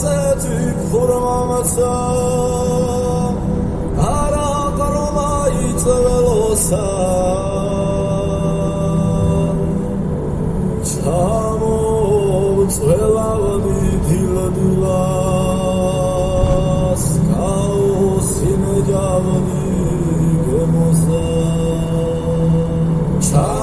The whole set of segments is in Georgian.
hasretük vurmaması Kara karıma yitiril olsa Çamu utrela vadi dila dila Skao sine gemosa Çamu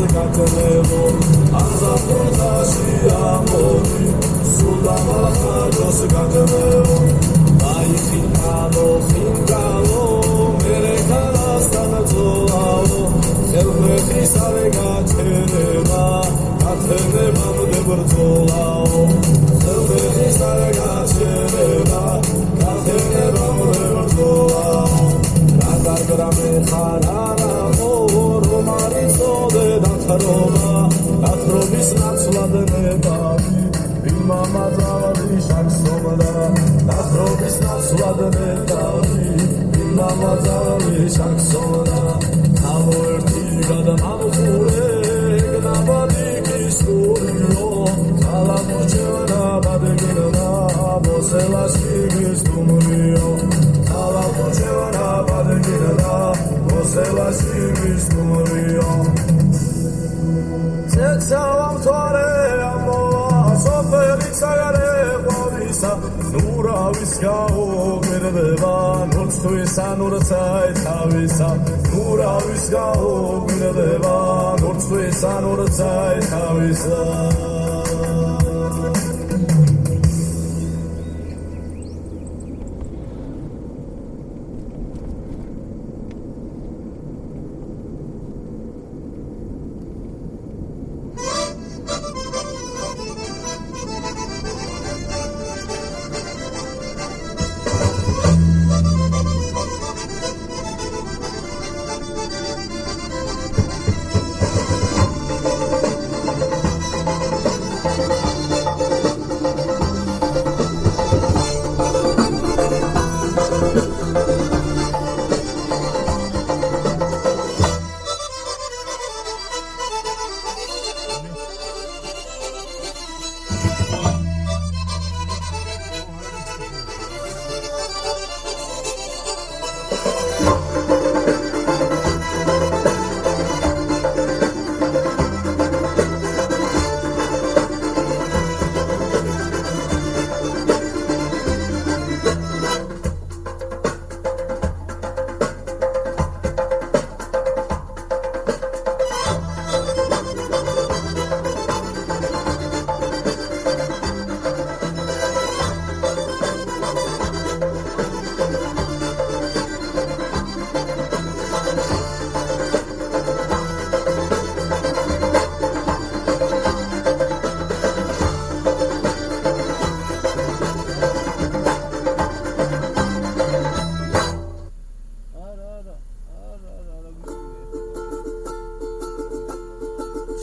Skakanevo, Anza Protasia Mori, Sultanata Skakanevo. დათრობა დათრობის ნაცვლად ნებავი იმამა ძალადი შანსომდა დათრობის ნაცვლად ნებავი იმამა ძალადი შანსომდა თავო ერთი გადამამხურე გნაბადი კისტურიო კალამუჩენა ბადეგინა მოსელაში გისტუმრიო კალამუჩენა ბადეგინა მოსელაში გისტუმრიო სოფელი საგარე ყვავისა ნურავის გაუგირდება ნურცხვისა ნურცაი თავისა ნურავის გაუგირდება ნურცხვისა ნურცაი თავისა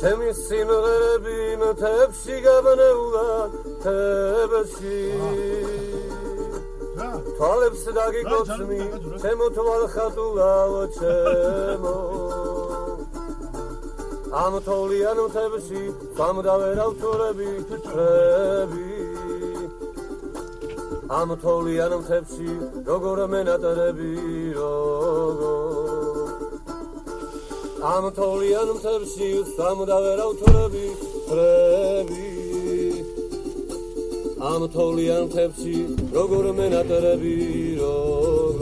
ჩემი სიმღერები მთებში გაბნეულა თებში თვალებს დაგიგოცნი ჩემო თვალ ხატულაო ჩემო ამ თოლიან მთებში სამდავერავ თურები თრები ამ თოლიან მთებში როგორ მენატრები როგორ ამ თოლიან მთებში სამდავერავ თურები თრები ამ თოლიან მთებში როგორ მენატრები როგორ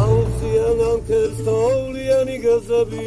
აუციან ამ ქერს თოლიანი გაზები